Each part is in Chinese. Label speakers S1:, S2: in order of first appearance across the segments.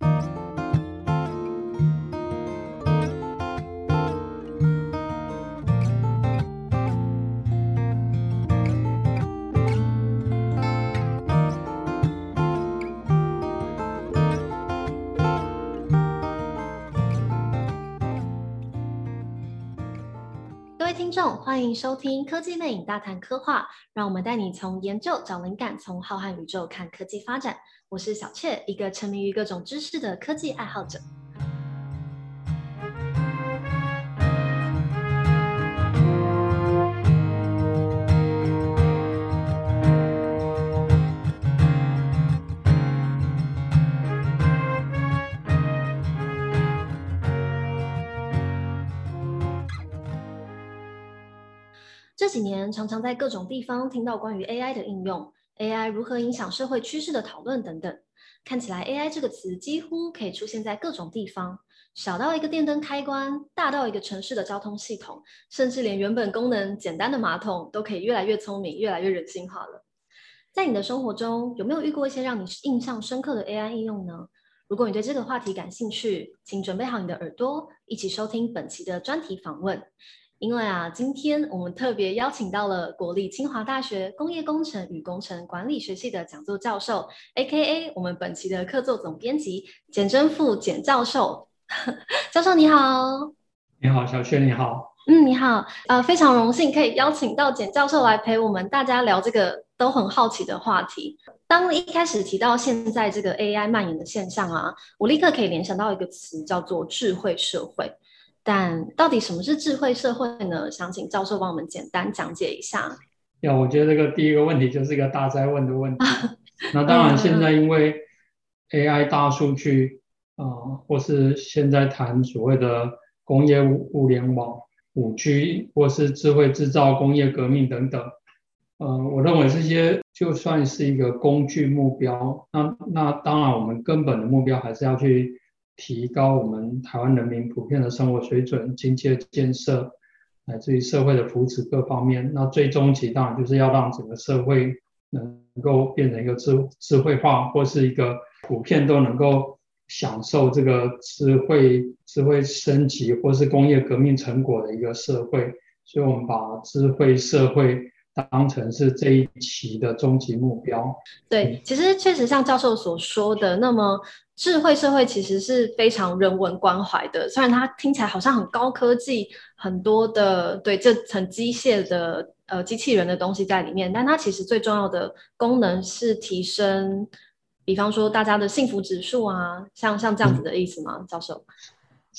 S1: Thank you. 听众，欢迎收听《科技魅影大谈科幻》，让我们带你从研究找灵感，从浩瀚宇宙看科技发展。我是小雀，一个沉迷于各种知识的科技爱好者。几年常常在各种地方听到关于 AI 的应用，AI 如何影响社会趋势的讨论等等。看起来 AI 这个词几乎可以出现在各种地方，小到一个电灯开关，大到一个城市的交通系统，甚至连原本功能简单的马桶都可以越来越聪明，越来越人性化了。在你的生活中，有没有遇过一些让你印象深刻的 AI 应用呢？如果你对这个话题感兴趣，请准备好你的耳朵，一起收听本期的专题访问。因为啊，今天我们特别邀请到了国立清华大学工业工程与工程管理学系的讲座教授，AKA 我们本期的客座总编辑简真富简教授。教授你好，
S2: 你好，小薛你好，
S1: 嗯，你好，呃，非常荣幸可以邀请到简教授来陪我们大家聊这个都很好奇的话题。当一开始提到现在这个 AI 蔓延的现象啊，我立刻可以联想到一个词，叫做智慧社会。但到底什么是智慧社会呢？想请教授帮我们简单讲解一下。
S2: 呀，我觉得这个第一个问题就是一个大灾问的问题。那当然，现在因为 AI 大数据啊、呃，或是现在谈所谓的工业物联网、五 G，或是智慧制造、工业革命等等，呃，我认为这些就算是一个工具目标，那那当然我们根本的目标还是要去。提高我们台湾人民普遍的生活水准、经济建设，乃至于社会的福祉各方面。那最终极当然就是要让整个社会能够变成一个智智慧化，或是一个普遍都能够享受这个智慧、智慧升级或是工业革命成果的一个社会。所以，我们把智慧社会当成是这一期的终极目标。
S1: 对，其实确实像教授所说的，那么。智慧社会其实是非常人文关怀的，虽然它听起来好像很高科技，很多的对这层机械的呃机器人的东西在里面，但它其实最重要的功能是提升，比方说大家的幸福指数啊，像像这样子的意思吗，嗯、教授？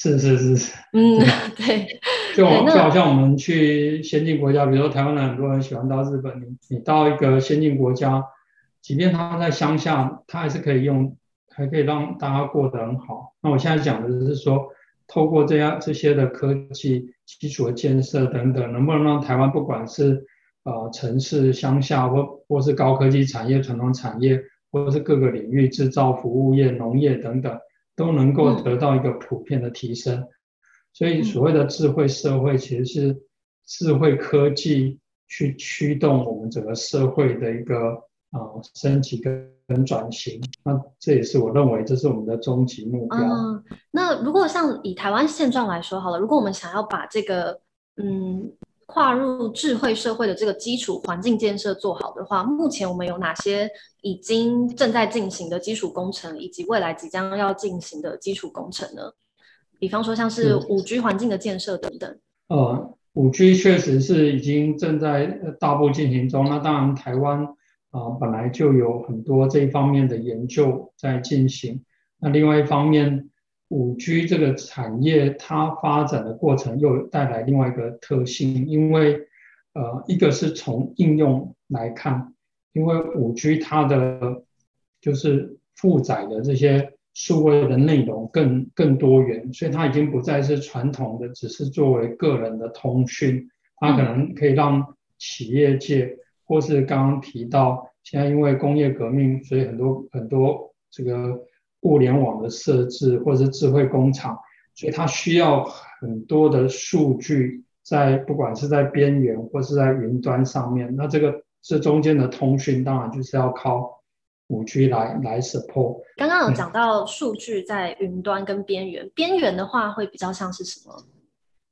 S2: 是是是是，
S1: 嗯，对，
S2: 就就好像我们去先进国家，比如说台湾的很多人喜欢到日本，你你到一个先进国家，即便他在乡下，他还是可以用。还可以让大家过得很好。那我现在讲的是说，透过这样这些的科技基础的建设等等，能不能让台湾不管是呃城市、乡下或或是高科技产业、传统产业，或者是各个领域制造、服务业、农业等等，都能够得到一个普遍的提升。所以所谓的智慧社会，其实是智慧科技去驱动我们整个社会的一个。啊，升级跟跟转型，那这也是我认为这是我们的终极目标。
S1: 嗯，那如果像以台湾现状来说好了，如果我们想要把这个嗯跨入智慧社会的这个基础环境建设做好的话，目前我们有哪些已经正在进行的基础工程，以及未来即将要进行的基础工程呢？比方说像是五 G 环境的建设等等。
S2: 呃，五 G 确实是已经正在大步进行中。那当然台湾。啊，本来就有很多这一方面的研究在进行。那另外一方面，五 G 这个产业它发展的过程又带来另外一个特性，因为呃，一个是从应用来看，因为五 G 它的就是负载的这些数位的内容更更多元，所以它已经不再是传统的，只是作为个人的通讯，它可能可以让企业界。或是刚刚提到，现在因为工业革命，所以很多很多这个物联网的设置，或者是智慧工厂，所以它需要很多的数据在，不管是在边缘或是在云端上面。那这个这中间的通讯，当然就是要靠五 G 来来 support。
S1: 刚刚有讲到数据在云端跟边缘，嗯、边缘的话会比较像是什么？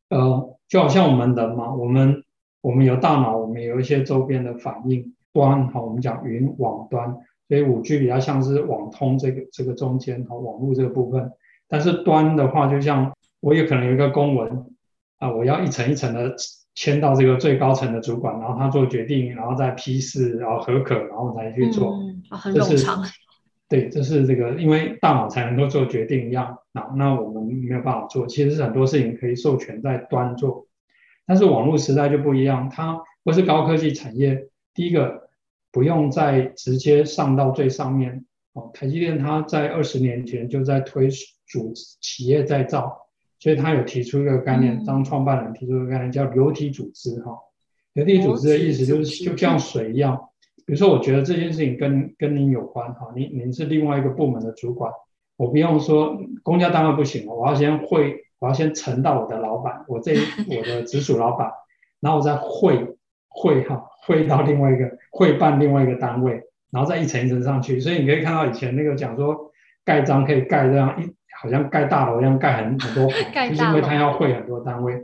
S2: 呃，就好像我们人嘛，我们我们有大脑，我们有一些周边的反应端，好，我们讲云网端，所以五 G 比较像是网通这个这个中间和网络这个部分。但是端的话，就像我也可能有一个公文啊，我要一层一层的签到这个最高层的主管，然后他做决定，然后再批示，然后核可，然后才去做。
S1: 嗯，很冗长。
S2: 对，这是这个，因为大脑才能够做决定一样。那那我们没有办法做，其实是很多事情可以授权在端做，但是网络时代就不一样，它不是高科技产业。第一个不用再直接上到最上面哦，台积电它在二十年前就在推主企业再造，所以它有提出一个概念，当创办人提出一个概念叫流体组织哈。流体组织的意思就是就像水一样。比如说，我觉得这件事情跟跟您有关哈，您您是另外一个部门的主管，我不用说公家单位不行，我要先汇，我要先呈到我的老板，我这我的直属老板，然后我再汇汇哈汇到另外一个汇办另外一个单位，然后再一层一层上去。所以你可以看到以前那个讲说盖章可以盖这样一，好像盖大楼一样盖很很多，就是因为他要汇很多单位。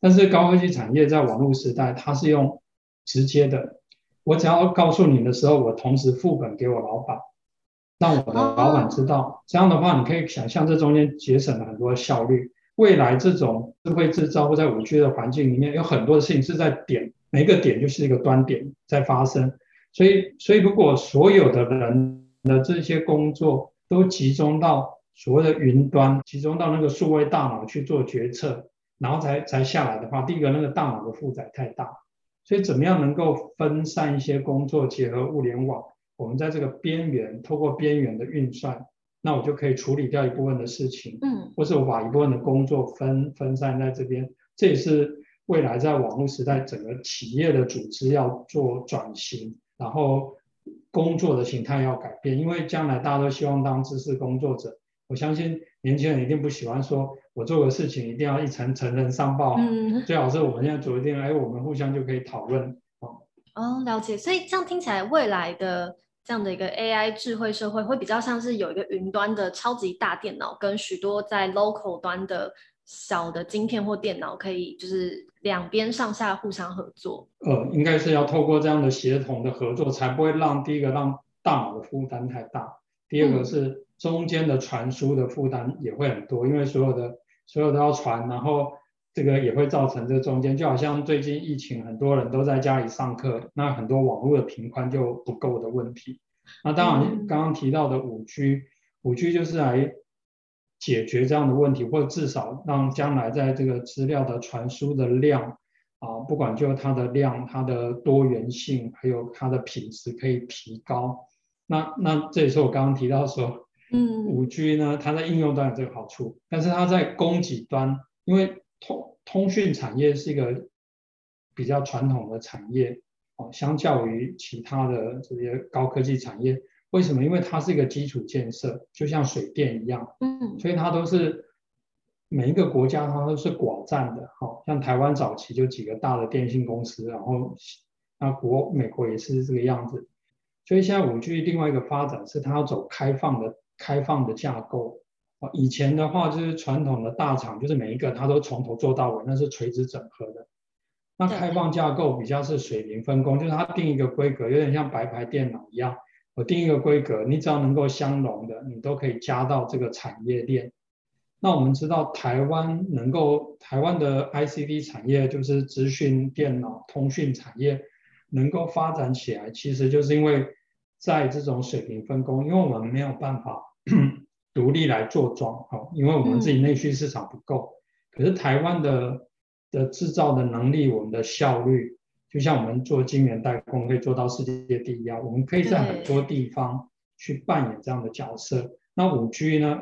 S2: 但是高科技产业在网络时代，它是用直接的。我只要告诉你的时候，我同时副本给我老板，让我的老板知道。这样的话，你可以想象这中间节省了很多效率。未来这种智慧制造或在五 G 的环境里面，有很多的事情是在点，每个点就是一个端点在发生。所以，所以如果所有的人的这些工作都集中到所谓的云端，集中到那个数位大脑去做决策，然后才才下来的话，第一个那个大脑的负载太大。所以，怎么样能够分散一些工作，结合物联网？我们在这个边缘，透过边缘的运算，那我就可以处理掉一部分的事情，嗯，或是我把一部分的工作分分散在这边。这也是未来在网络时代，整个企业的组织要做转型，然后工作的形态要改变，因为将来大家都希望当知识工作者。我相信年轻人一定不喜欢说，我做个事情一定要一层层层上报，嗯，最好是我们现在做一定，哎，我们互相就可以讨论，哦，
S1: 哦，了解。所以这样听起来，未来的这样的一个 AI 智慧社会，会比较像是有一个云端的超级大电脑，跟许多在 local 端的小的晶片或电脑，可以就是两边上下互相合作。
S2: 呃，应该是要透过这样的协同的合作，才不会让第一个让大脑的负担太大，第二个是。嗯中间的传输的负担也会很多，因为所有的所有都要传，然后这个也会造成这中间，就好像最近疫情，很多人都在家里上课，那很多网络的频宽就不够的问题。那当然，刚刚提到的五 G，五 G 就是来解决这样的问题，或者至少让将来在这个资料的传输的量啊，不管就它的量、它的多元性，还有它的品质可以提高。那那这也是我刚刚提到说。嗯，五 G 呢，它在应用端有这个好处，但是它在供给端，因为通通讯产业是一个比较传统的产业哦，相较于其他的这些高科技产业，为什么？因为它是一个基础建设，就像水电一样，嗯，所以它都是每一个国家它都是寡占的，好像台湾早期就几个大的电信公司，然后那国美国也是这个样子，所以现在五 G 另外一个发展是它要走开放的。开放的架构，以前的话就是传统的大厂，就是每一个它都从头做到尾，那是垂直整合的。那开放架构比较是水平分工，就是它定一个规格，有点像白牌电脑一样，我定一个规格，你只要能够相容的，你都可以加到这个产业链。那我们知道台湾能够，台湾的 ICT 产业就是资讯电脑通讯产业能够发展起来，其实就是因为在这种水平分工，因为我们没有办法。独立来做装，哦，因为我们自己内需市场不够。嗯、可是台湾的的制造的能力，我们的效率，就像我们做晶圆代工可以做到世界第一样，我们可以在很多地方去扮演这样的角色。那五 G 呢？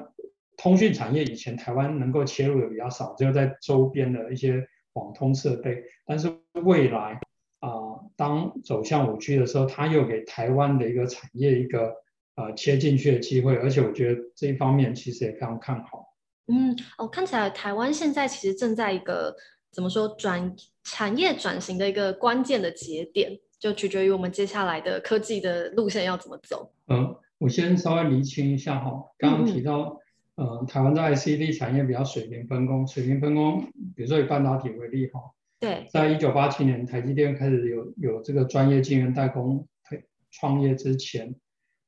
S2: 通讯产业以前台湾能够切入的比较少，只有在周边的一些网通设备。但是未来啊、呃，当走向五 G 的时候，它又给台湾的一个产业一个。呃，切进去的机会，而且我觉得这一方面其实也非常看好。
S1: 嗯，哦，看起来台湾现在其实正在一个怎么说转产业转型的一个关键的节点，就取决于我们接下来的科技的路线要怎么走。
S2: 嗯，我先稍微厘清一下哈，刚刚提到，嗯、呃，台湾在 ICD 产业比较水平分工，水平分工，比如说以半导体为例哈，
S1: 对，
S2: 在一九八七年台积电开始有有这个专业晶圆代工创业之前，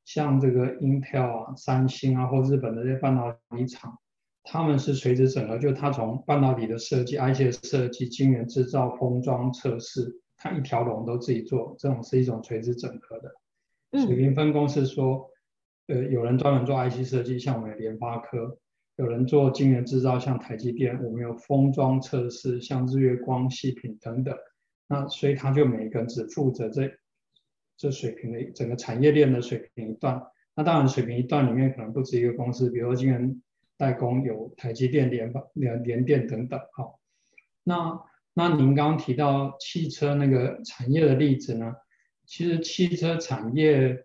S2: 像这个 Intel 啊、三星啊或日本的这些半导体厂，他们是垂直整合，就他从半导体的设计、IC 的设计、晶圆制造、封装、测试，他一条龙都自己做，这种是一种垂直整合的。水平分工是说，呃，有人专门做 IC 设计，像我们联发科；有人做晶圆制造，像台积电；我们有封装测试，像日月光、细品等等。那所以他就每一个人只负责这这水平的整个产业链的水平一段。那当然，水平一段里面可能不止一个公司，比如说晶圆代工有台积电、联发、联联电等等。好，那那您刚刚提到汽车那个产业的例子呢？其实汽车产业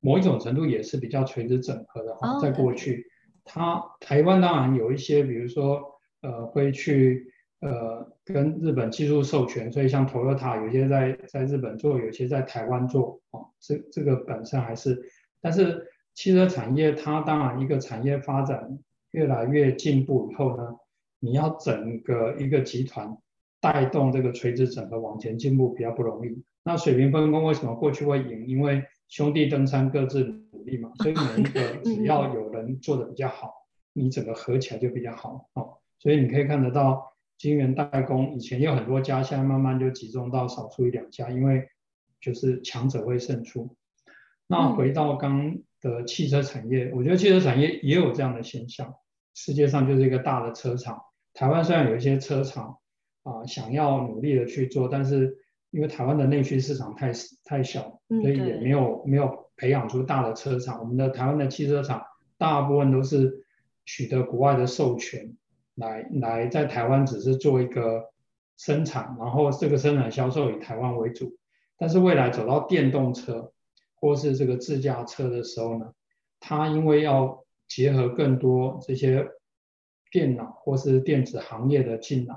S2: 某一种程度也是比较垂直整合的哈，在过去，它台湾当然有一些，比如说呃会去呃跟日本技术授权，所以像 Toyota 有些在在日本做，有些在台湾做哦，这这个本身还是，但是汽车产业它当然一个产业发展越来越进步以后呢，你要整个一个集团带动这个垂直整合往前进步比较不容易。那水平分工为什么过去会赢？因为兄弟登山各自努力嘛，所以每一个 只要有人做的比较好，你整个合起来就比较好哦。所以你可以看得到，晶圆代工以前有很多家，现在慢慢就集中到少数一两家，因为就是强者会胜出。那回到刚的汽车产业，我觉得汽车产业也有这样的现象。世界上就是一个大的车厂，台湾虽然有一些车厂啊，想要努力的去做，但是。因为台湾的内需市场太太小，所以也没有没有培养出大的车厂。我们的台湾的汽车厂大部分都是取得国外的授权，来来在台湾只是做一个生产，然后这个生产销售以台湾为主。但是未来走到电动车或是这个自驾车的时候呢，它因为要结合更多这些电脑或是电子行业的进来。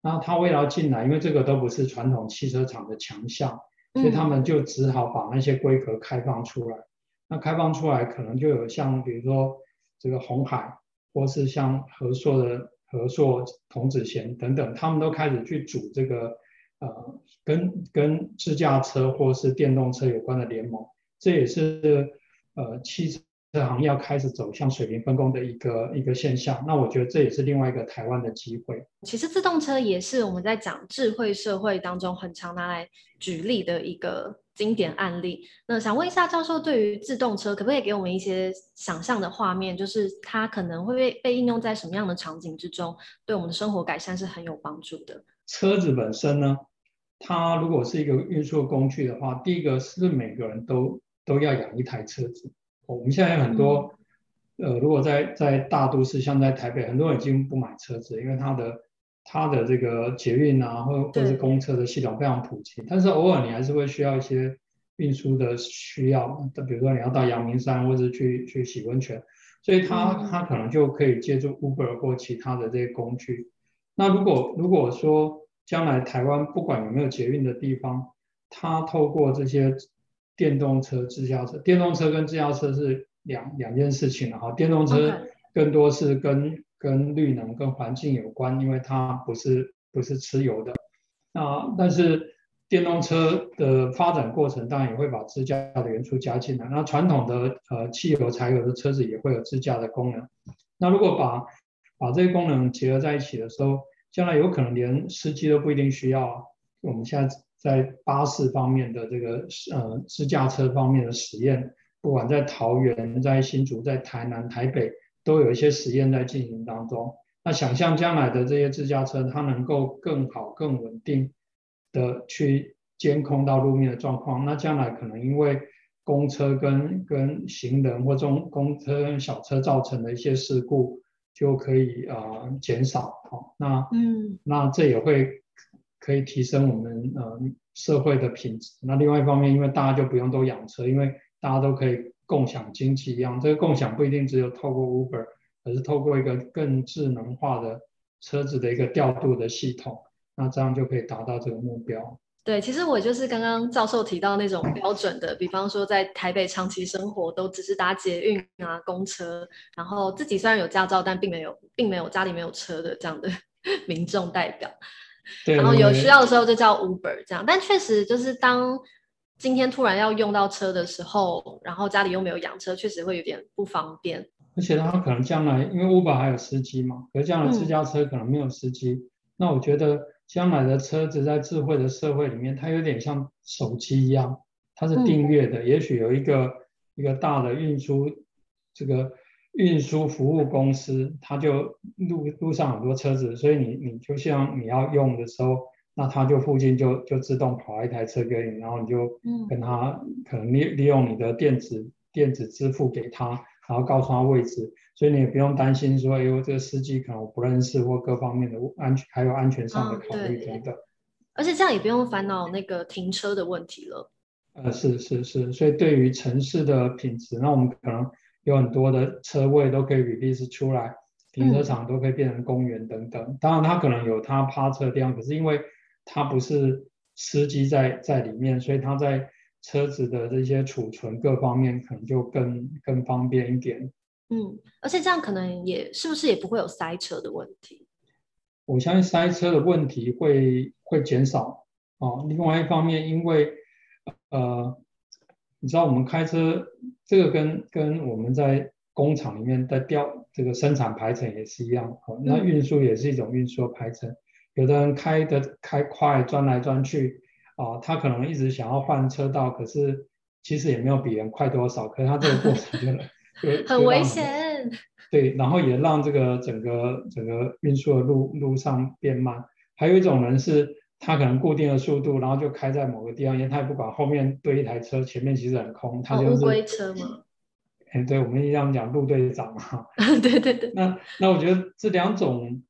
S2: 那他为了要进来，因为这个都不是传统汽车厂的强项，所以他们就只好把那些规格开放出来。嗯、那开放出来，可能就有像比如说这个红海，或是像和硕的和硕、童子贤等等，他们都开始去组这个呃跟跟自驾车或是电动车有关的联盟。这也是呃汽车。行业要开始走向水平分工的一个一个现象，那我觉得这也是另外一个台湾的机会。
S1: 其实自动车也是我们在讲智慧社会当中很常拿来举例的一个经典案例。那想问一下教授，对于自动车，可不可以给我们一些想象的画面？就是它可能会被被应用在什么样的场景之中，对我们的生活改善是很有帮助的。
S2: 车子本身呢，它如果是一个运输工具的话，第一个是每个人都都要养一台车子。我们现在有很多，呃，如果在在大都市，像在台北，很多人已经不买车子，因为它的它的这个捷运啊，或或是公车的系统非常普及。但是偶尔你还是会需要一些运输的需要，比如说你要到阳明山，或者去去洗温泉，所以它它可能就可以借助 Uber 或其他的这些工具。那如果如果说将来台湾不管有没有捷运的地方，它透过这些。电动车、自驾车，电动车跟自驾车是两两件事情了哈。电动车更多是跟.跟绿能、跟环境有关，因为它不是不是吃油的。那但是电动车的发展过程当然也会把自驾的元素加进来。那传统的呃汽油、柴油的车子也会有自驾的功能。那如果把把这些功能结合在一起的时候，将来有可能连司机都不一定需要。我们现在。在巴士方面的这个呃自驾车方面的实验，不管在桃园、在新竹、在台南、台北，都有一些实验在进行当中。那想象将来的这些自驾车，它能够更好、更稳定的去监控到路面的状况。那将来可能因为公车跟跟行人或中公车跟小车造成的一些事故，就可以呃减少。好，那嗯，那这也会。可以提升我们呃社会的品质。那另外一方面，因为大家就不用都养车，因为大家都可以共享经济一样。这个共享不一定只有透过 Uber，而是透过一个更智能化的车子的一个调度的系统。那这样就可以达到这个目标。
S1: 对，其实我就是刚刚教授提到那种标准的，比方说在台北长期生活都只是搭捷运啊、公车，然后自己虽然有驾照，但并没有，并没有家里没有车的这样的 民众代表。然后有需要的时候就叫 Uber 这样，但确实就是当今天突然要用到车的时候，然后家里又没有养车，确实会有点不方便。
S2: 而且他可能将来因为 Uber 还有司机嘛，可是将来私家车可能没有司机，嗯、那我觉得将来的车子在智慧的社会里面，它有点像手机一样，它是订阅的，嗯、也许有一个一个大的运输这个。运输服务公司，它就路路上很多车子，所以你你就像你要用的时候，那它就附近就就自动跑一台车给你，然后你就跟它可能利利用你的电子电子支付给他，然后告诉他位置，所以你也不用担心说，哎呦这个司机可能我不认识或各方面的安全还有安全上的考虑等等。
S1: 而且这样也不用烦恼那个停车的问题了。
S2: 呃，是是是，所以对于城市的品质，那我们可能。有很多的车位都可以 release 出来，停车场都可以变成公园等等。嗯、当然，它可能有它趴车的地方，可是因为它不是司机在在里面，所以它在车子的这些储存各方面可能就更更方便一点。
S1: 嗯，而且这样可能也是不是也不会有塞车的问题？
S2: 我相信塞车的问题会会减少哦。另外一方面，因为呃。你知道我们开车这个跟跟我们在工厂里面在调这个生产排程也是一样，哦，那运输也是一种运输的排程。有的人开的开快，钻来钻去，啊，他可能一直想要换车道，可是其实也没有比人快多少，可是他这个过程就 就
S1: 很危险。
S2: 对，然后也让这个整个整个运输的路路上变慢。还有一种人是。他可能固定的速度，然后就开在某个地方，因为他也不管后面堆一台车，前面其实很空，他就是
S1: 乌龟车嘛。
S2: 哎，对，我们一样讲路队长嘛。
S1: 对对对。
S2: 那那我觉得这两种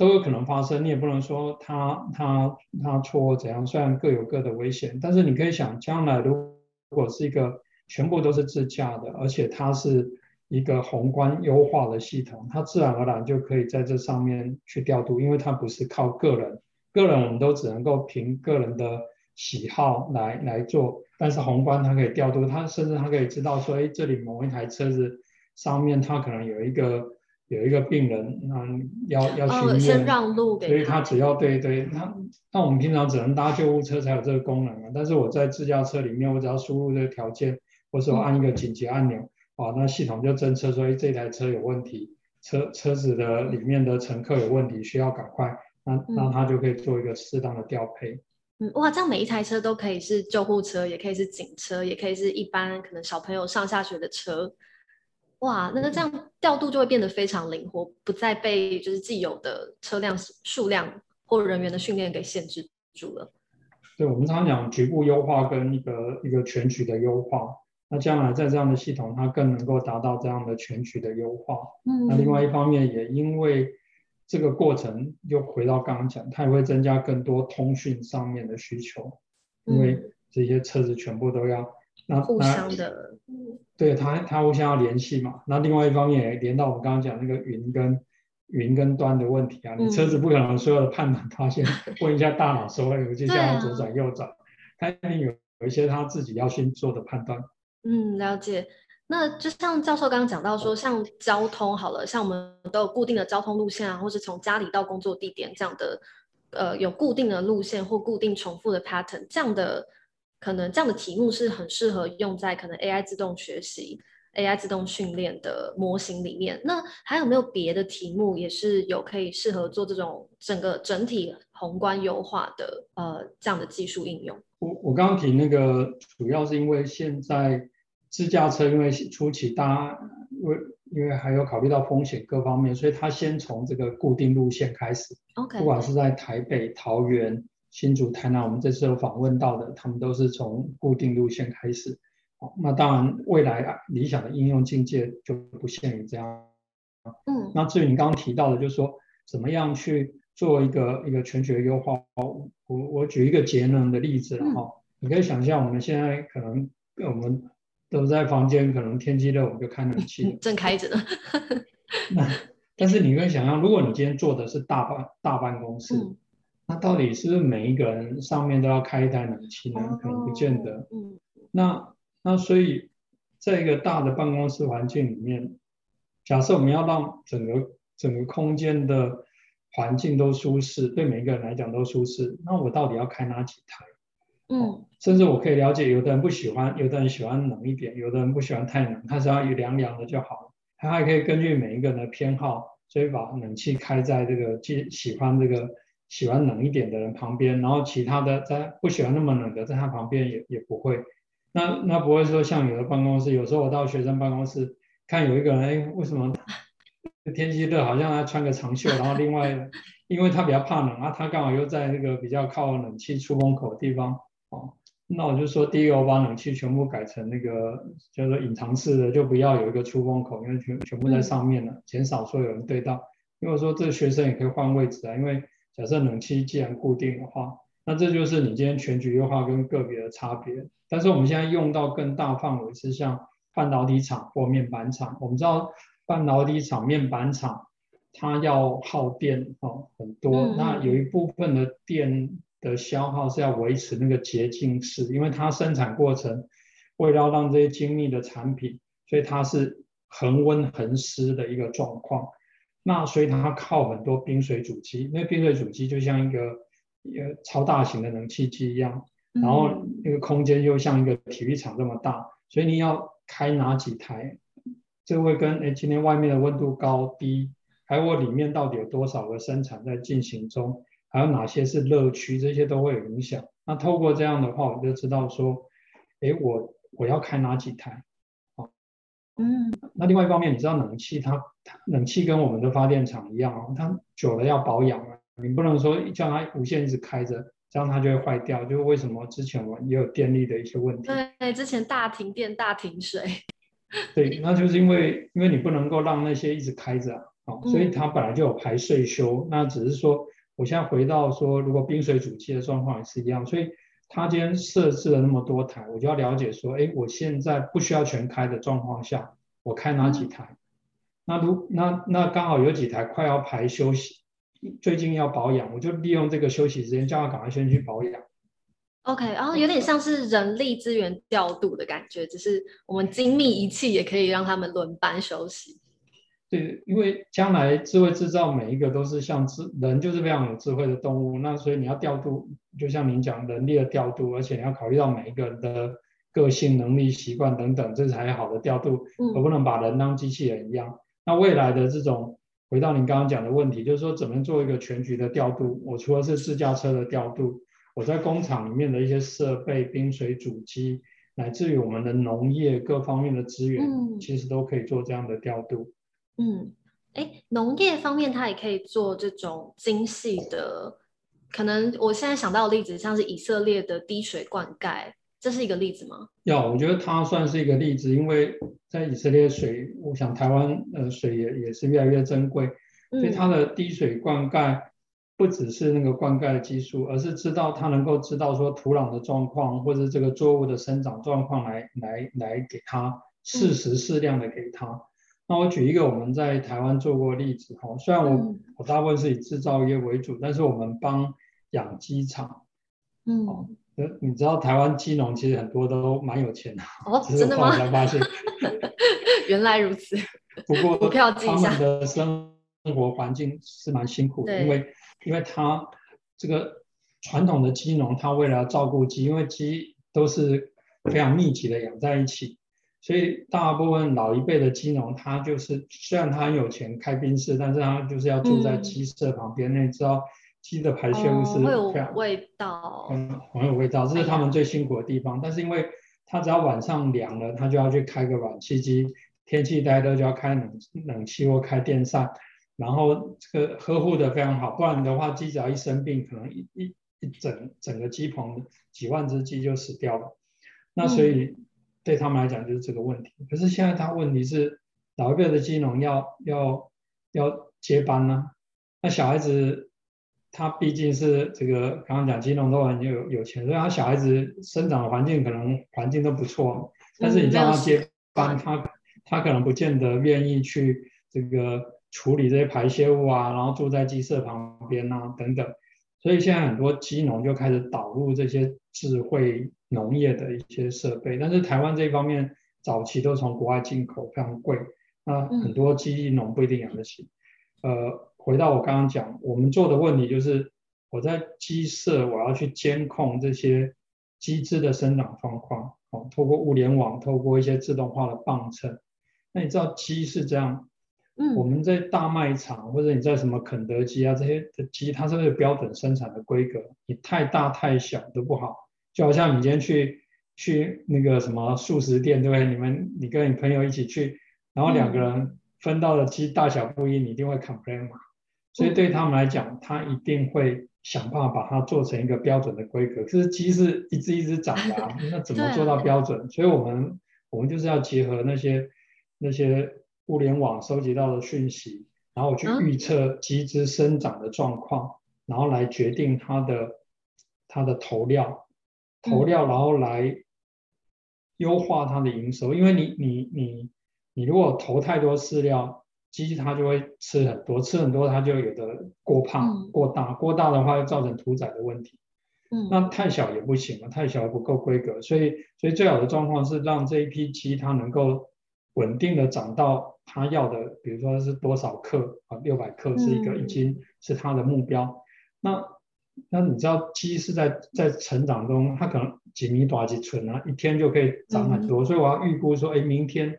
S2: 都有可能发生，你也不能说他他他错怎样，虽然各有各的危险，但是你可以想，将来如果是一个全部都是自驾的，而且它是一个宏观优化的系统，它自然而然就可以在这上面去调度，因为它不是靠个人。个人我们都只能够凭个人的喜好来来做，但是宏观它可以调度，它甚至它可以知道说，哎，这里某一台车子上面它可能有一个有一个病人，那要要去医院，
S1: 哦，先让路给他，
S2: 所以他只要对对，那那我们平常只能搭救护车才有这个功能啊，但是我在自驾车里面，我只要输入这个条件，或者我按一个紧急按钮，啊，那系统就侦测说，哎，这台车有问题，车车子的里面的乘客有问题，需要赶快。那那他就可以做一个适当的调配。
S1: 嗯，哇，这样每一台车都可以是救护车，也可以是警车，也可以是一般可能小朋友上下学的车。哇，那那这样调度就会变得非常灵活，不再被就是既有的车辆数量或人员的训练给限制住了。
S2: 对，我们常常讲局部优化跟一个一个全局的优化。那将来在这样的系统，它更能够达到这样的全局的优化。嗯，那另外一方面也因为。这个过程又回到刚刚讲，它也会增加更多通讯上面的需求，因为这些车子全部都要、嗯、那
S1: 互相的，
S2: 对他，他互相要联系嘛。那另外一方面也连到我们刚刚讲那个云跟云跟端的问题啊，你车子不可能所有的判断，它先问一下大脑说，我接下来左转右转，他一定有有一些他自己要先做的判断。
S1: 嗯，了解。那就像教授刚刚讲到说，像交通好了，像我们都有固定的交通路线啊，或是从家里到工作地点这样的，呃，有固定的路线或固定重复的 pattern，这样的可能这样的题目是很适合用在可能 AI 自动学习、AI 自动训练的模型里面。那还有没有别的题目也是有可以适合做这种整个整体宏观优化的呃这样的技术应用？
S2: 我我刚刚提那个主要是因为现在。自驾车因为初期大家因为因为还有考虑到风险各方面，所以他先从这个固定路线开始。
S1: OK，
S2: 不管是在台北、桃园、新竹、台南，我们这次有访问到的，他们都是从固定路线开始。好，那当然未来理想的应用境界就不限于这样。嗯，那至于你刚刚提到的，就是说怎么样去做一个一个全局的优化，我我举一个节能的例子了哈。嗯，你可以想象我们现在可能我们。都在房间，可能天气热，我们就开冷气，
S1: 正开着呢。
S2: 那但是你可以想象，如果你今天做的是大办大办公室，嗯、那到底是不是每一个人上面都要开一台冷气呢？可能不见得。嗯。那那所以，在一个大的办公室环境里面，假设我们要让整个整个空间的环境都舒适，对每一个人来讲都舒适，那我到底要开哪几台？嗯。甚至我可以了解，有的人不喜欢，有的人喜欢冷一点，有的人不喜欢太冷，他只要有凉凉的就好了。他还可以根据每一个人的偏好，所以把冷气开在这个喜喜欢这个喜欢冷一点的人旁边，然后其他的在不喜欢那么冷的，在他旁边也也不会。那那不会说像有的办公室，有时候我到学生办公室看有一个人，哎，为什么 天气热，好像他穿个长袖，然后另外 因为他比较怕冷啊，他刚好又在那个比较靠冷气出风口的地方，哦。那我就说，第一个我把冷气全部改成那个叫做隐藏式的，就不要有一个出风口，因为全全部在上面了，减少说有人对到。因为我说这个学生也可以换位置啊，因为假设冷气既然固定的话，那这就是你今天全局优化跟个别的差别。但是我们现在用到更大范围是像半导体厂或面板厂，我们知道半导体厂、面板厂它要耗电哦很多，那有一部分的电。的消耗是要维持那个洁净室，因为它生产过程为了要让这些精密的产品，所以它是恒温恒湿的一个状况。那所以它靠很多冰水主机，那冰水主机就像一个一个超大型的冷气机一样，然后那个空间又像一个体育场这么大，所以你要开哪几台，这会跟哎今天外面的温度高低，还有我里面到底有多少个生产在进行中。还有哪些是热区，这些都会有影响。那透过这样的话，我就知道说，哎，我我要开哪几台，哦，嗯。那另外一方面，你知道冷气它，它冷气跟我们的发电厂一样哦，它久了要保养啊，你不能说叫它无限一直开着，这样它就会坏掉。就是为什么之前我也有电力的一些问题。
S1: 对，之前大停电、大停水。
S2: 对，那就是因为因为你不能够让那些一直开着啊，哦，所以它本来就有排税修，那只是说。我现在回到说，如果冰水主机的状况也是一样，所以他今天设置了那么多台，我就要了解说，哎，我现在不需要全开的状况下，我开哪几台？那如那那刚好有几台快要排休息，最近要保养，我就利用这个休息时间，叫他赶快先去保养。
S1: OK，然后有点像是人力资源调度的感觉，只是我们精密仪器也可以让他们轮班休息。
S2: 对，因为将来智慧制造每一个都是像智人，就是非常有智慧的动物。那所以你要调度，就像您讲人力的调度，而且你要考虑到每一个人的个性、能力、习惯等等，这才好的调度，而不能把人当机器人一样。那未来的这种，回到您刚刚讲的问题，就是说怎么做一个全局的调度？我除了是自驾车的调度，我在工厂里面的一些设备、冰水主机，乃至于我们的农业各方面的资源，其实都可以做这样的调度。
S1: 嗯，哎，农业方面，它也可以做这种精细的，可能我现在想到的例子，像是以色列的滴水灌溉，这是一个例子吗？
S2: 要，我觉得它算是一个例子，因为在以色列水，我想台湾呃水也也是越来越珍贵，所以它的滴水灌溉不只是那个灌溉的技术，而是知道它能够知道说土壤的状况，或者这个作物的生长状况来，来来来给它适时适量的给它。嗯那我举一个我们在台湾做过的例子哈，虽然我、嗯、我大部分是以制造业为主，但是我们帮养鸡场，嗯，你知道台湾鸡农其实很多都蛮有钱的，
S1: 哦，真的吗？
S2: 才发现，
S1: 原来如此。
S2: 不过他们的生活环境是蛮辛苦的，因为因为他这个传统的鸡农，他为了要照顾鸡，因为鸡都是非常密集的养在一起。所以大部分老一辈的鸡农，他就是虽然他很有钱开宾士，但是他就是要住在鸡舍旁边。你知道鸡的排泄物是非常、
S1: 有味道，
S2: 嗯，很有味道，这是他们最辛苦的地方。但是因为他只要晚上凉了，他就要去开个暖气机；天气太热就要开冷冷气或开电扇，然后这个呵护的非常好。不然的话，鸡只要一生病，可能一一一整整个鸡棚几万只鸡就死掉了。那所以。嗯对他们来讲就是这个问题，可是现在他问题是老一辈的鸡农要要要接班呢、啊，那小孩子他毕竟是这个刚刚讲鸡农都很有有钱，所以他小孩子生长的环境可能环境都不错，但是你叫他接班，他他可能不见得愿意去这个处理这些排泄物啊，然后住在鸡舍旁边啊等等，所以现在很多鸡农就开始导入这些智慧农业的一些设备，但是台湾这一方面早期都从国外进口，非常贵，那很多鸡农不一定养得起。嗯、呃，回到我刚刚讲，我们做的问题就是我在鸡舍我要去监控这些鸡只的生长状况，哦，透过物联网，透过一些自动化的磅秤。那你知道鸡是这样？嗯，我们在大卖场或者你在什么肯德基啊这些的鸡，它是不是标准生产的规格？你太大太小都不好。就好像你今天去去那个什么素食店，对不对？你们你跟你朋友一起去，然后两个人分到的鸡大小不一，你一定会 complain 嘛。所以对他们来讲，他一定会想办法把它做成一个标准的规格。可是鸡是一只一只长的啊，那怎么 做到标准？所以我们我们就是要结合那些那些。物联网收集到的讯息，然后去预测鸡只生长的状况，然后来决定它的它的投料，投料，然后来优化它的营收。因为你你你你如果投太多饲料，鸡它就会吃很多，吃很多它就有的过胖、过大，过大的话又造成屠宰的问题。嗯，那太小也不行了，太小也不够规格，所以所以最好的状况是让这一批鸡它能够稳定的长到。它要的，比如说是多少克啊？六百克是一个一斤，嗯、是它的目标。那那你知道鸡是在在成长中，它可能几米多几寸啊，一天就可以长很多。嗯、所以我要预估说，哎，明天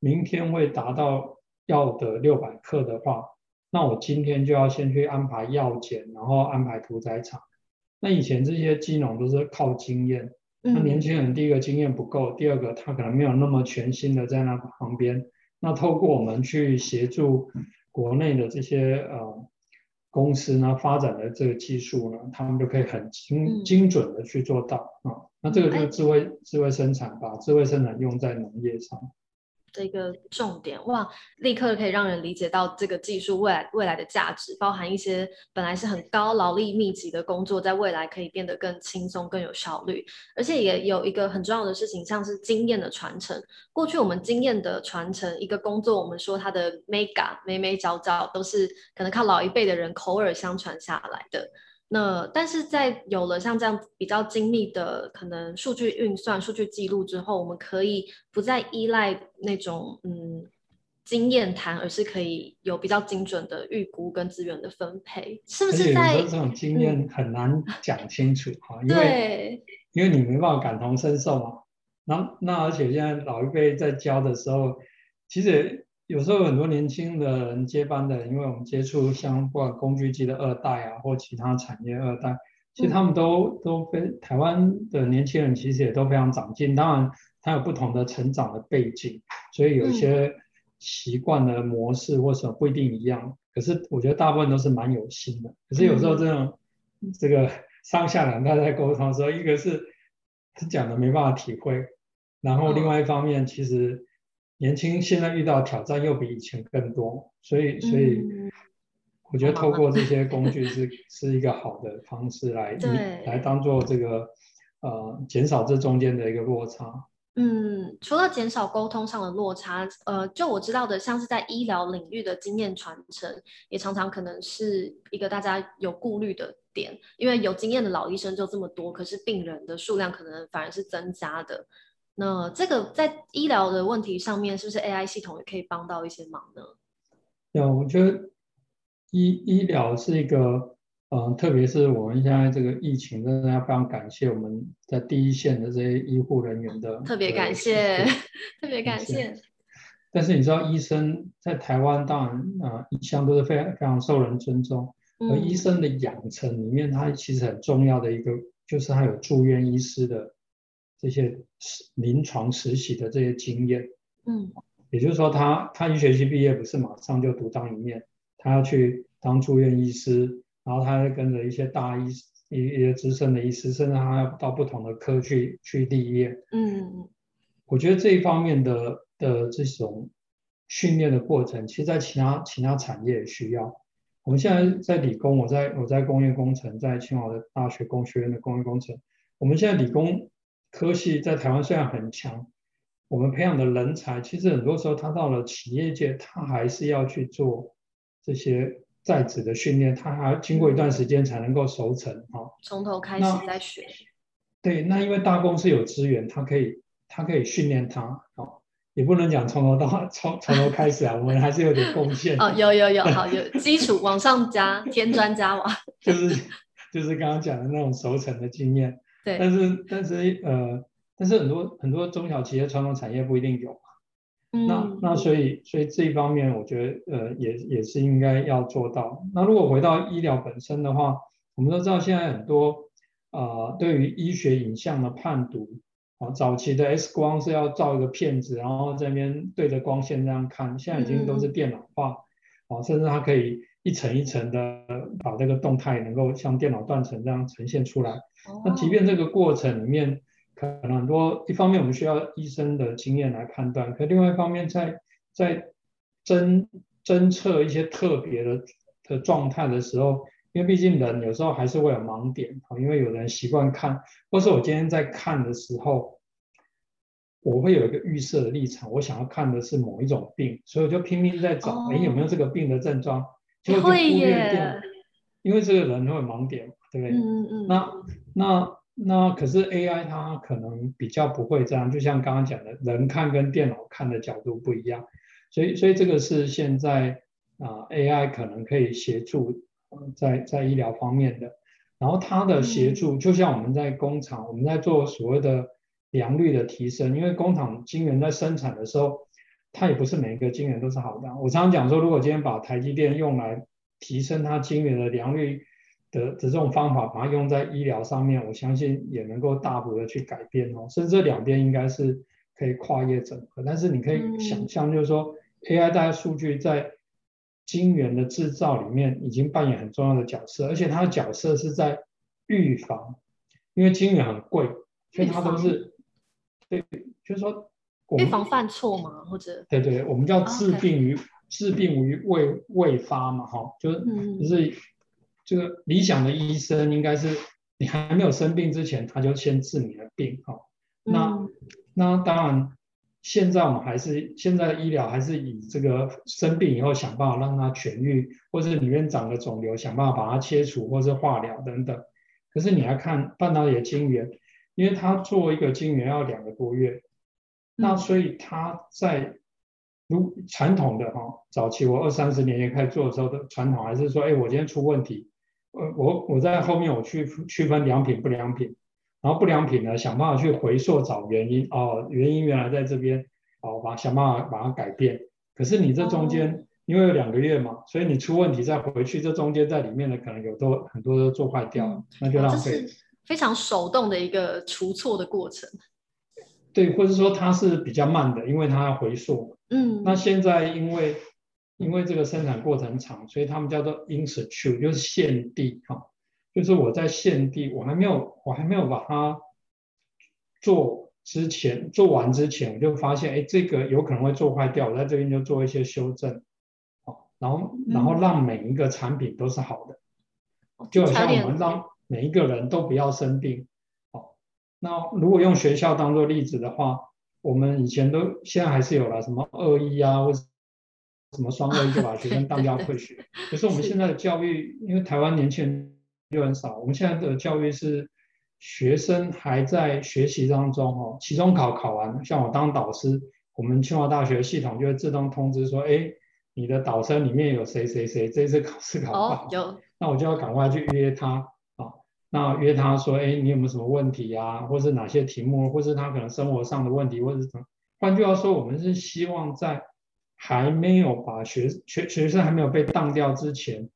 S2: 明天会达到要的六百克的话，那我今天就要先去安排药检，然后安排屠宰场。那以前这些鸡农都是靠经验，那年轻人第一个经验不够，第二个他可能没有那么全心的在那旁边。那透过我们去协助国内的这些呃公司呢，发展的这个技术呢，他们就可以很精精准的去做到啊。那这个就是智慧智慧生产，把智慧生产用在农业上。
S1: 的一个重点哇，立刻可以让人理解到这个技术未来未来的价值，包含一些本来是很高劳力密集的工作，在未来可以变得更轻松、更有效率。而且也有一个很重要的事情，像是经验的传承。过去我们经验的传承，一个工作，我们说它的眉角、眉眉角角都是可能靠老一辈的人口耳相传下来的。那但是在有了像这样比较精密的可能数据运算、数据记录之后，我们可以不再依赖那种嗯经验谈，而是可以有比较精准的预估跟资源的分配，是不是在？
S2: 在这种经验很难讲清楚哈，嗯、因为对因为你没办法感同身受嘛。那那而且现在老一辈在教的时候，其实。有时候很多年轻的人接班的，因为我们接触像不管工具机的二代啊，或其他产业二代，其实他们都都非台湾的年轻人其实也都非常长进。当然，他有不同的成长的背景，所以有一些习惯的模式或什么不一定一样。可是我觉得大部分都是蛮有心的。可是有时候这种这个上下两代在沟通的时候，一个是他讲的没办法体会，然后另外一方面其实。年轻现在遇到挑战又比以前更多，所以所以我觉得透过这些工具是 是一个好的方式来对来当做这个呃减少这中间的一个落差。
S1: 嗯，除了减少沟通上的落差，呃，就我知道的，像是在医疗领域的经验传承，也常常可能是一个大家有顾虑的点，因为有经验的老医生就这么多，可是病人的数量可能反而是增加的。那这个在医疗的问题上面，是不是 AI 系统也可以帮到一些忙呢？
S2: 有，我觉得医医疗是一个，呃，特别是我们现在这个疫情，真的要非常感谢我们在第一线的这些医护人员的，
S1: 特别感谢，特别感谢。
S2: 但是你知道，医生在台湾当然啊、呃，一向都是非常非常受人尊重。而医生的养成里面，它其实很重要的一个，就是他有住院医师的。这些临床实习的这些经验，嗯，也就是说他，他他医学系毕业不是马上就独当一面，他要去当住院医师，然后他要跟着一些大医一一些资深的医师，甚至他要到不同的科去去历练，嗯，我觉得这一方面的的这种训练的过程，其实在其他其他产业也需要。我们现在在理工，我在我在工业工程，在清华的大学工学院的工业工程，我们现在理工。科系在台湾虽然很强，我们培养的人才其实很多时候他到了企业界，他还是要去做这些在职的训练，他还要经过一段时间才能够熟成啊。
S1: 从头开始再学。
S2: 对，那因为大公司有资源，他可以他可以训练他，哦，也不能讲从头到从从头开始啊，我们还是有点贡献。
S1: 哦，有有有，好有基础往上加，添砖加瓦。
S2: 就是就是刚刚讲的那种熟成的经验。
S1: 对。
S2: 但是但是呃，但是很多很多中小企业传统产业不一定有嘛。那那所以所以这一方面，我觉得呃也也是应该要做到。那如果回到医疗本身的话，我们都知道现在很多啊、呃、对于医学影像的判读啊，早期的 X 光是要照一个片子，然后这边对着光线这样看，现在已经都是电脑化，啊，甚至它可以一层一层的把这个动态能够像电脑断层这样呈现出来。那即便这个过程里面。可能很多，一方面我们需要医生的经验来判断，可另外一方面在在侦侦测一些特别的的状态的时候，因为毕竟人有时候还是会有盲点啊，因为有人习惯看，或是我今天在看的时候，我会有一个预设的立场，我想要看的是某一种病，所以我就拼命在找，哎、哦，有没有这个病的症状，就就忽略掉，因为这个人会有盲点嘛，对不对？嗯嗯。那那。那可是 AI 它可能比较不会这样，就像刚刚讲的，人看跟电脑看的角度不一样，所以所以这个是现在啊 AI 可能可以协助在在医疗方面的，然后它的协助就像我们在工厂，我们在做所谓的良率的提升，因为工厂晶圆在生产的时候，它也不是每一个晶圆都是好的。我常常讲说，如果今天把台积电用来提升它晶圆的良率。的的这种方法，把它用在医疗上面，我相信也能够大幅的去改变哦。甚至这两边应该是可以跨越整合。但是你可以想象，就是说 AI 大数据在晶圆的制造里面已经扮演很重要的角色，而且它的角色是在预防，因为晶圆很贵，所以它都是对，就是说
S1: 预防犯错嘛？或者
S2: 对对，我们叫治病于治病于未未发嘛，哈，就是就是。这个理想的医生应该是你还没有生病之前，他就先治你的病哈。那、嗯、那当然，现在我们还是现在的医疗还是以这个生病以后想办法让它痊愈，或者里面长了肿瘤，想办法把它切除，或是化疗等等。可是你要看半导体的晶圆，因为它做一个晶圆要两个多月，嗯、那所以他在。如传统的哈，早期我二三十年前开始做的时候的传统还是说，哎，我今天出问题。呃，我我在后面我去区分良品不良品，然后不良品呢，想办法去回溯找原因哦，原因原来在这边，哦，把想办法把它改变。可是你这中间，哦、因为有两个月嘛，所以你出问题再回去，这中间在里面的可能有都很多都做坏掉，那就浪
S1: 费。非常手动的一个除错的过程。
S2: 对，或者说它是比较慢的，因为它要回溯。嗯，那现在因为。因为这个生产过程长，所以他们叫做 institute，就是现地哈，就是我在现地，我还没有我还没有把它做之前做完之前，我就发现哎，这个有可能会做坏掉，我在这边就做一些修正，好，然后然后让每一个产品都是好的，就好像我们让每一个人都不要生病，好，那如果用学校当做例子的话，我们以前都现在还是有了什么二一啊，或者。什么双二一就把学生当掉退学？可是我们现在的教育，因为台湾年轻人又很少，我们现在的教育是学生还在学习当中哦。期中考考完，像我当导师，我们清华大学系统就会自动通知说，哎，你的导生里面有谁谁谁这次考试考不好，有，那我就要赶快去约他啊。那约他说，哎，你有没有什么问题啊？或是哪些题目，或是他可能生活上的问题，或者是什么？换句话说，我们是希望在还没有把学学学生还没有被当掉之前，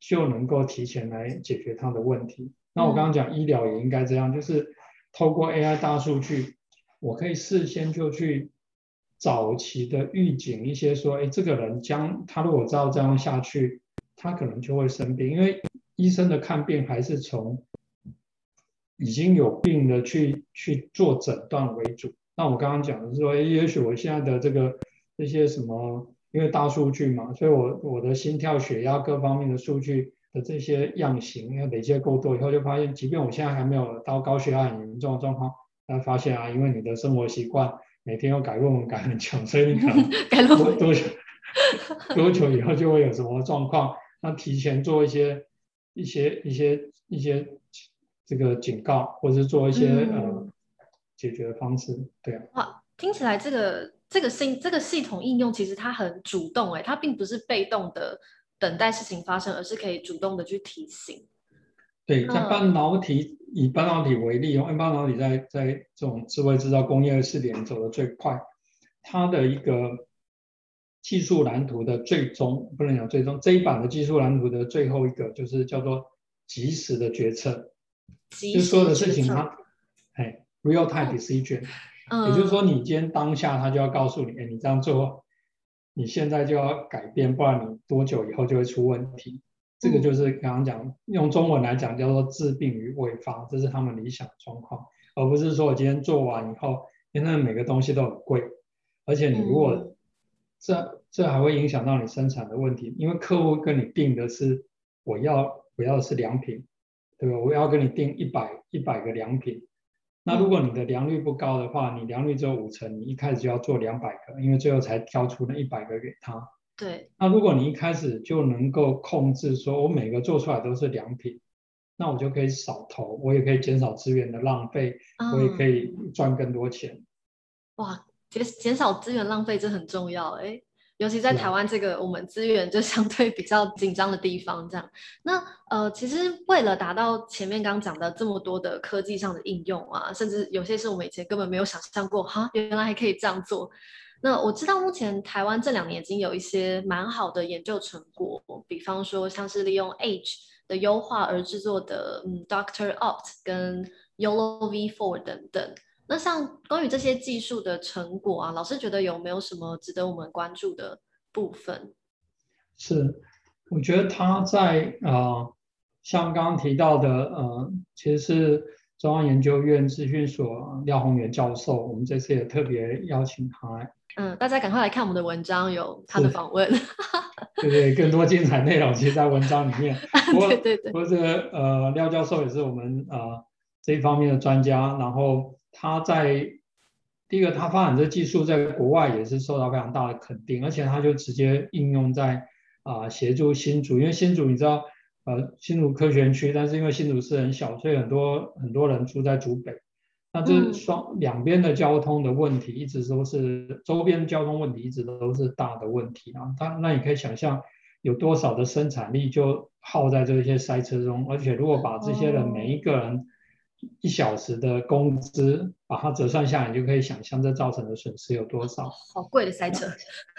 S2: 就能够提前来解决他的问题。那我刚刚讲医疗也应该这样，就是透过 AI 大数据，我可以事先就去早期的预警一些说，哎，这个人将他如果照这样下去，他可能就会生病，因为医生的看病还是从已经有病的去去做诊断为主。那我刚刚讲的是说，哎，也许我现在的这个。这些什么？因为大数据嘛，所以我我的心跳、血压各方面的数据的这些样型，要累积够多以后，就发现，即便我现在还没有到高血压很严重的状况，但发现啊，因为你的生活习惯每天要改论文改很久，所以你可能 多多久多久以后就会有什么状况？那提前做一些一些一些一些这个警告，或者是做一些、嗯、呃解决的方式，对啊。
S1: 哇，听起来这个这个系这个系统应用其实它很主动哎，它并不是被动的等待事情发生，而是可以主动的去提醒。
S2: 对，像半导体、嗯、以半导体为例，因为半导体在在这种智慧制造工业四点走得最快，它的一个技术蓝图的最终不能讲最终这一版的技术蓝图的最后一个就是叫做及时的决策，就所有的事情它哎 real time decision，、嗯、也就是说你今天当下他就要告诉你，哎，你这样做，你现在就要改变，不然你多久以后就会出问题。这个就是刚刚讲，用中文来讲叫做治病于未发，这是他们理想的状况，而不是说我今天做完以后，因为每个东西都很贵，而且你如果这这还会影响到你生产的问题，因为客户跟你定的是我要我要的是良品，对吧？我要跟你定一百一百个良品，那如果你的良率不高的话，你良率只有五成，你一开始就要做两百个，因为最后才挑出那一百个给他。
S1: 对，
S2: 那如果你一开始就能够控制，说我每个做出来都是良品，那我就可以少投，我也可以减少资源的浪费，嗯、我也可以赚更多钱。
S1: 哇，减减少资源浪费这很重要哎，尤其在台湾这个我们资源就相对比较紧张的地方，这样。那呃，其实为了达到前面刚讲的这么多的科技上的应用啊，甚至有些是我们以前根本没有想象过，哈，原来还可以这样做。那我知道目前台湾这两年已经有一些蛮好的研究成果，比方说像是利用 Age 的优化而制作的嗯 Doctor Opt 跟 YOLO V4 等等。那像关于这些技术的成果啊，老师觉得有没有什么值得我们关注的部分？
S2: 是，我觉得他在啊、呃，像刚刚提到的呃，其实是中央研究院资讯所廖宏源教授，我们这次也特别邀请他来。
S1: 嗯，大家赶快来看我们的文章，有他的访问。
S2: 对对，更多精彩内容其实在文章里面。
S1: 对对对。
S2: 不过这个呃，廖教授也是我们呃这一方面的专家，然后他在第一个，他发展这技术在国外也是受到非常大的肯定，而且他就直接应用在啊、呃、协助新竹，因为新竹你知道呃新竹科学园区，但是因为新竹市很小，所以很多很多人住在竹北。那这双两边的交通的问题，一直都是周边交通问题，一直都是大的问题啊。它那你可以想象，有多少的生产力就耗在这些塞车中，而且如果把这些人每一个人一小时的工资把它折算下来，你就可以想象这造成的损失有多少。
S1: 好贵的塞车。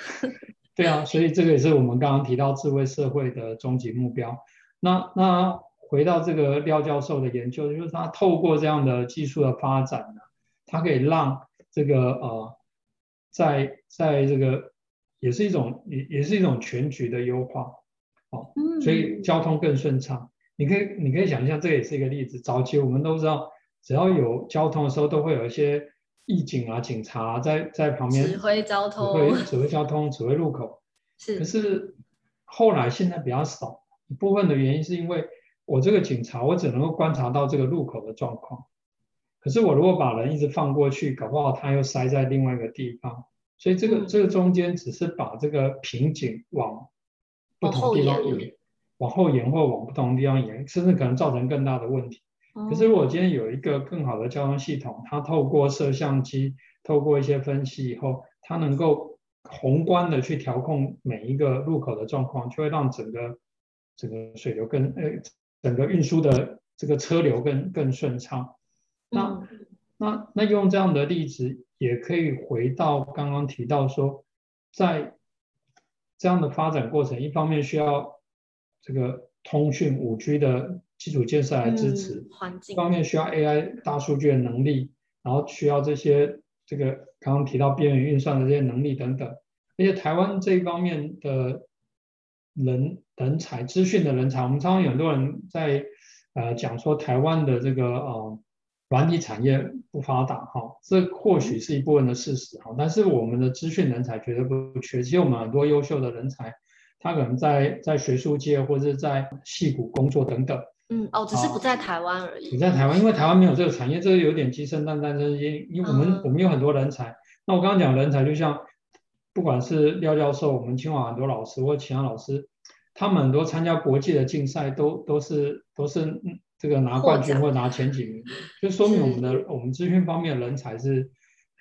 S2: 对啊，所以这个也是我们刚刚提到智慧社会的终极目标。那那。回到这个廖教授的研究，就是他透过这样的技术的发展呢，他可以让这个呃，在在这个也是一种也也是一种全局的优化，哦，所以交通更顺畅。你可以你可以想象，这也是一个例子。早期我们都知道，只要有交通的时候，都会有一些义警啊、警察啊在在旁边
S1: 指挥交通，
S2: 指 挥指挥交通、指挥路口。
S1: 是。
S2: 可是后来现在比较少，一部分的原因是因为。我这个警察，我只能够观察到这个路口的状况。可是我如果把人一直放过去，搞不好他又塞在另外一个地方。所以这个、嗯、这个中间只是把这个瓶颈往不同地方移，往后延或往不同地方延，甚至可能造成更大的问题。嗯、可是如果今天有一个更好的交通系统，它透过摄像机，透过一些分析以后，它能够宏观的去调控每一个路口的状况，就会让整个整个水流更呃。整个运输的这个车流更更顺畅。那那那用这样的例子，也可以回到刚刚提到说，在这样的发展过程，一方面需要这个通讯五 G 的基础建设来支持，环境方面需要 AI 大数据的能力，然后需要这些这个刚刚提到边缘运算的这些能力等等。而且台湾这一方面的。人人才资讯的人才，我们常常有很多人在呃讲说台湾的这个呃软体产业不发达哈，这或许是一部分的事实哈，但是我们的资讯人才绝对不缺，其实我们很多优秀的人才，他可能在在学术界或者在戏谷工作等等。
S1: 嗯哦，只是不在台湾而已。
S2: 不在台湾，因为台湾没有这个产业，这个有点鸡生蛋蛋生鸡，因为我们、嗯、我们有很多人才。那我刚刚讲人才，就像不管是廖教授，我们清华很多老师或其他老师。他们很多参加国际的竞赛都都是都是这个拿冠军或拿前几名，就说明我们的我们资讯方面的人才是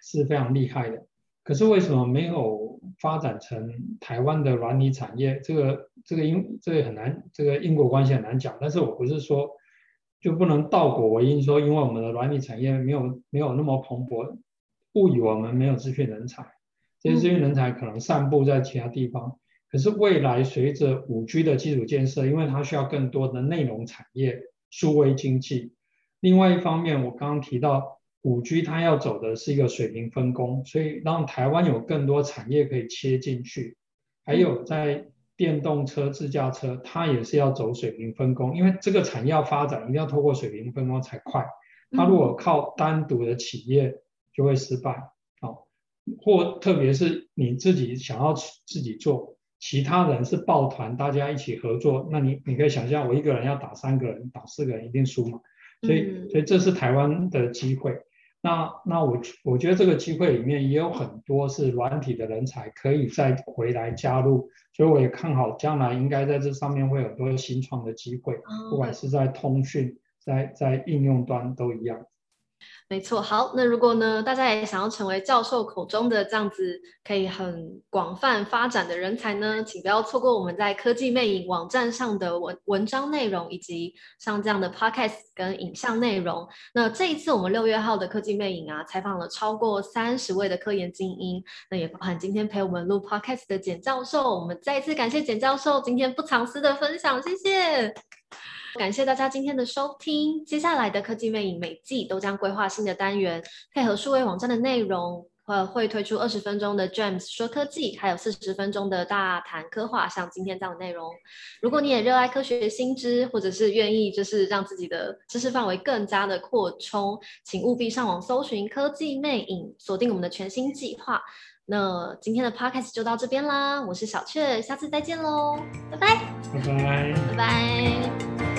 S2: 是非常厉害的。可是为什么没有发展成台湾的软体产业？这个这个因这个很难，这个因果关系很难讲。但是我不是说就不能倒果为因，说因为我们的软体产业没有没有那么蓬勃，误以为我们没有资讯人才。这些资讯人才可能散布在其他地方。嗯、可是未来随着五 G 的基础建设，因为它需要更多的内容产业、数位经济。另外一方面，我刚刚提到。五 G 它要走的是一个水平分工，所以让台湾有更多产业可以切进去。还有在电动车、自驾车，它也是要走水平分工，因为这个产业要发展，一定要透过水平分工才快。它如果靠单独的企业就会失败，哦，或特别是你自己想要自己做，其他人是抱团，大家一起合作，那你你可以想象，我一个人要打三个人，打四个人一定输嘛。所以，所以这是台湾的机会。那那我我觉得这个机会里面也有很多是软体的人才可以再回来加入，所以我也看好将来应该在这上面会有很多新创的机会，不管是在通讯，在在应用端都一样。
S1: 没错，好，那如果呢，大家也想要成为教授口中的这样子可以很广泛发展的人才呢，请不要错过我们在科技魅影网站上的文文章内容，以及像这样的 podcast 跟影像内容。那这一次我们六月号的科技魅影啊，采访了超过三十位的科研精英，那也包含今天陪我们录 podcast 的简教授。我们再一次感谢简教授今天不藏私的分享，谢谢。感谢大家今天的收听。接下来的科技魅影每季都将规划新的单元，配合数位网站的内容，呃，会推出二十分钟的 James 说科技，还有四十分钟的大谈科幻，像今天这样的内容。如果你也热爱科学新知，或者是愿意就是让自己的知识范围更加的扩充，请务必上网搜寻科技魅影，锁定我们的全新计划。那今天的 Podcast 就到这边啦，我是小雀，下次再见喽，拜拜，
S2: 拜拜，
S1: 拜拜。